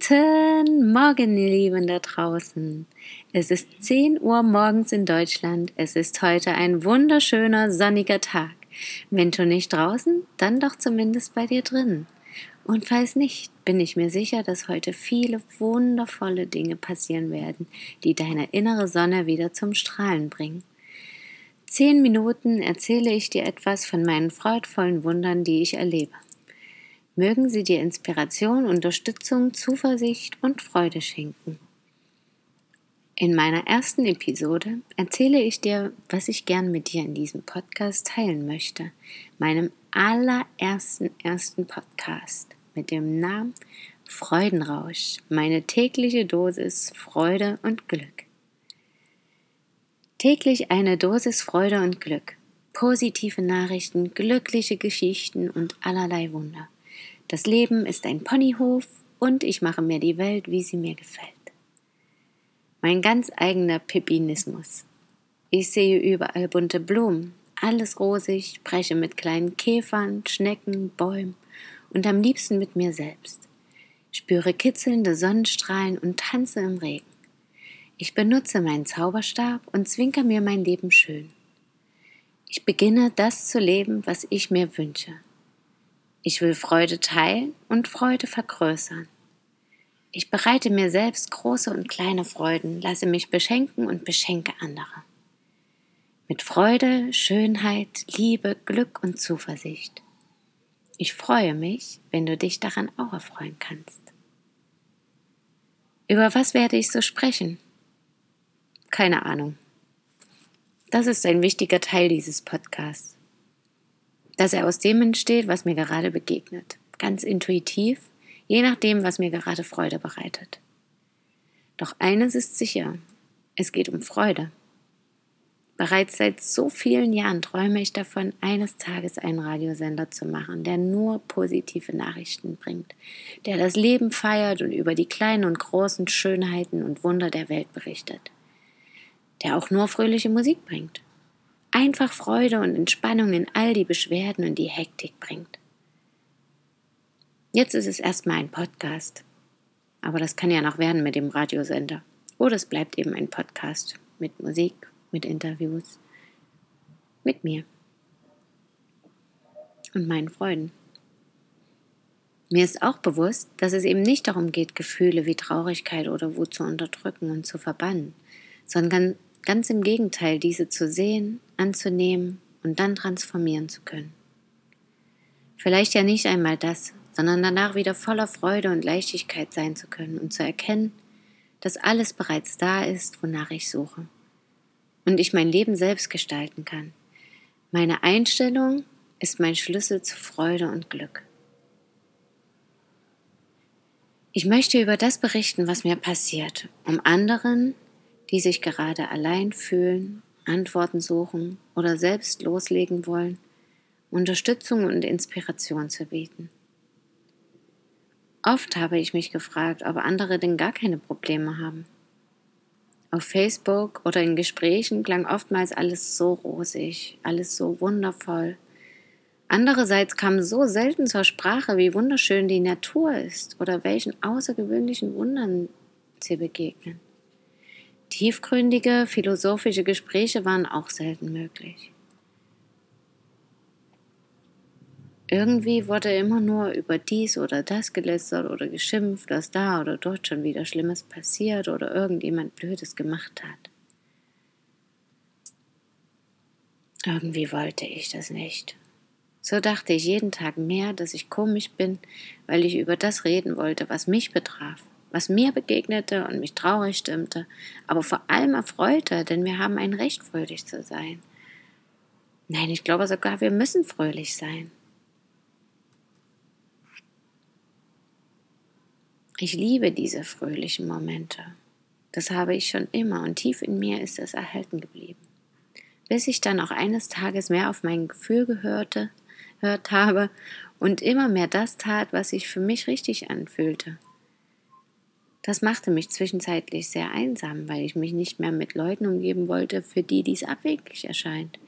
Guten Morgen, ihr Lieben da draußen. Es ist 10 Uhr morgens in Deutschland. Es ist heute ein wunderschöner sonniger Tag. Wenn schon nicht draußen, dann doch zumindest bei dir drin. Und falls nicht, bin ich mir sicher, dass heute viele wundervolle Dinge passieren werden, die deine innere Sonne wieder zum Strahlen bringen. Zehn Minuten erzähle ich dir etwas von meinen freudvollen Wundern, die ich erlebe. Mögen sie dir Inspiration, Unterstützung, Zuversicht und Freude schenken. In meiner ersten Episode erzähle ich dir, was ich gern mit dir in diesem Podcast teilen möchte. Meinem allerersten ersten Podcast mit dem Namen Freudenrausch. Meine tägliche Dosis Freude und Glück. Täglich eine Dosis Freude und Glück. Positive Nachrichten, glückliche Geschichten und allerlei Wunder. Das Leben ist ein Ponyhof und ich mache mir die Welt, wie sie mir gefällt. Mein ganz eigener Peppinismus. Ich sehe überall bunte Blumen, alles rosig, spreche mit kleinen Käfern, Schnecken, Bäumen und am liebsten mit mir selbst. Spüre kitzelnde Sonnenstrahlen und tanze im Regen. Ich benutze meinen Zauberstab und zwinker mir mein Leben schön. Ich beginne das zu leben, was ich mir wünsche. Ich will Freude teilen und Freude vergrößern. Ich bereite mir selbst große und kleine Freuden, lasse mich beschenken und beschenke andere. Mit Freude, Schönheit, Liebe, Glück und Zuversicht. Ich freue mich, wenn du dich daran auch erfreuen kannst. Über was werde ich so sprechen? Keine Ahnung. Das ist ein wichtiger Teil dieses Podcasts dass er aus dem entsteht, was mir gerade begegnet. Ganz intuitiv, je nachdem, was mir gerade Freude bereitet. Doch eines ist sicher, es geht um Freude. Bereits seit so vielen Jahren träume ich davon, eines Tages einen Radiosender zu machen, der nur positive Nachrichten bringt, der das Leben feiert und über die kleinen und großen Schönheiten und Wunder der Welt berichtet, der auch nur fröhliche Musik bringt einfach Freude und Entspannung in all die Beschwerden und die Hektik bringt. Jetzt ist es erstmal ein Podcast. Aber das kann ja noch werden mit dem Radiosender. Oder es bleibt eben ein Podcast mit Musik, mit Interviews, mit mir und meinen Freuden. Mir ist auch bewusst, dass es eben nicht darum geht, Gefühle wie Traurigkeit oder Wut zu unterdrücken und zu verbannen, sondern Ganz im Gegenteil, diese zu sehen, anzunehmen und dann transformieren zu können. Vielleicht ja nicht einmal das, sondern danach wieder voller Freude und Leichtigkeit sein zu können und zu erkennen, dass alles bereits da ist, wonach ich suche. Und ich mein Leben selbst gestalten kann. Meine Einstellung ist mein Schlüssel zu Freude und Glück. Ich möchte über das berichten, was mir passiert, um anderen die sich gerade allein fühlen, Antworten suchen oder selbst loslegen wollen, Unterstützung und Inspiration zu bieten. Oft habe ich mich gefragt, ob andere denn gar keine Probleme haben. Auf Facebook oder in Gesprächen klang oftmals alles so rosig, alles so wundervoll. Andererseits kam so selten zur Sprache, wie wunderschön die Natur ist oder welchen außergewöhnlichen Wundern sie begegnen. Tiefgründige philosophische Gespräche waren auch selten möglich. Irgendwie wurde immer nur über dies oder das gelästert oder geschimpft, dass da oder dort schon wieder Schlimmes passiert oder irgendjemand Blödes gemacht hat. Irgendwie wollte ich das nicht. So dachte ich jeden Tag mehr, dass ich komisch bin, weil ich über das reden wollte, was mich betraf was mir begegnete und mich traurig stimmte, aber vor allem erfreute, denn wir haben ein Recht, fröhlich zu sein. Nein, ich glaube sogar, wir müssen fröhlich sein. Ich liebe diese fröhlichen Momente. Das habe ich schon immer und tief in mir ist es erhalten geblieben. Bis ich dann auch eines Tages mehr auf mein Gefühl gehörte, gehört habe und immer mehr das tat, was sich für mich richtig anfühlte. Das machte mich zwischenzeitlich sehr einsam, weil ich mich nicht mehr mit Leuten umgeben wollte, für die dies abwegig erscheint.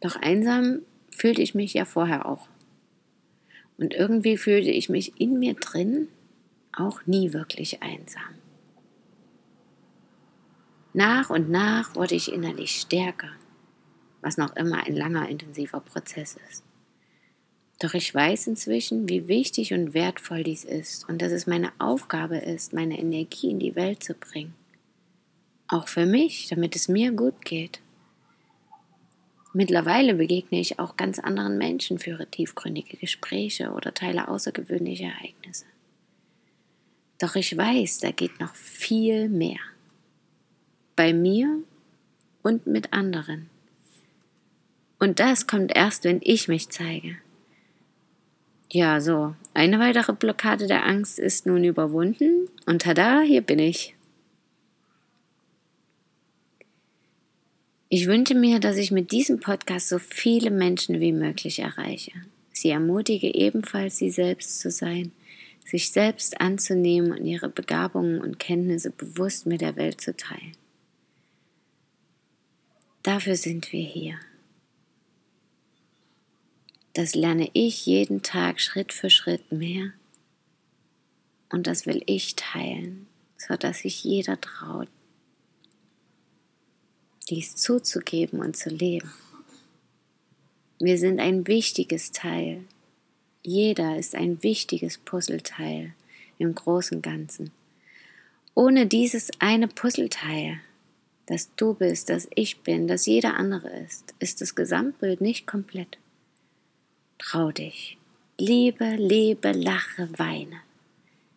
Doch einsam fühlte ich mich ja vorher auch. Und irgendwie fühlte ich mich in mir drin auch nie wirklich einsam. Nach und nach wurde ich innerlich stärker, was noch immer ein langer, intensiver Prozess ist. Doch ich weiß inzwischen, wie wichtig und wertvoll dies ist und dass es meine Aufgabe ist, meine Energie in die Welt zu bringen. Auch für mich, damit es mir gut geht. Mittlerweile begegne ich auch ganz anderen Menschen, führe tiefgründige Gespräche oder teile außergewöhnliche Ereignisse. Doch ich weiß, da geht noch viel mehr. Bei mir und mit anderen. Und das kommt erst, wenn ich mich zeige. Ja, so. Eine weitere Blockade der Angst ist nun überwunden und tada, hier bin ich. Ich wünsche mir, dass ich mit diesem Podcast so viele Menschen wie möglich erreiche. Sie ermutige ebenfalls, sie selbst zu sein, sich selbst anzunehmen und ihre Begabungen und Kenntnisse bewusst mit der Welt zu teilen. Dafür sind wir hier. Das lerne ich jeden Tag Schritt für Schritt mehr. Und das will ich teilen, sodass sich jeder traut, dies zuzugeben und zu leben. Wir sind ein wichtiges Teil. Jeder ist ein wichtiges Puzzleteil im großen Ganzen. Ohne dieses eine Puzzleteil, das du bist, das ich bin, das jeder andere ist, ist das Gesamtbild nicht komplett. Trau dich. Liebe, lebe, lache, weine.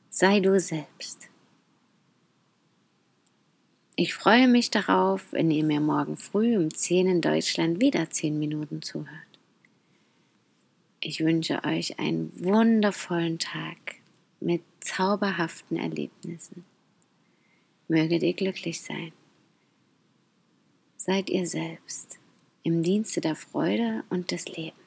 Sei du selbst. Ich freue mich darauf, wenn ihr mir morgen früh um 10 in Deutschland wieder 10 Minuten zuhört. Ich wünsche euch einen wundervollen Tag mit zauberhaften Erlebnissen. Möget ihr glücklich sein. Seid ihr selbst im Dienste der Freude und des Lebens.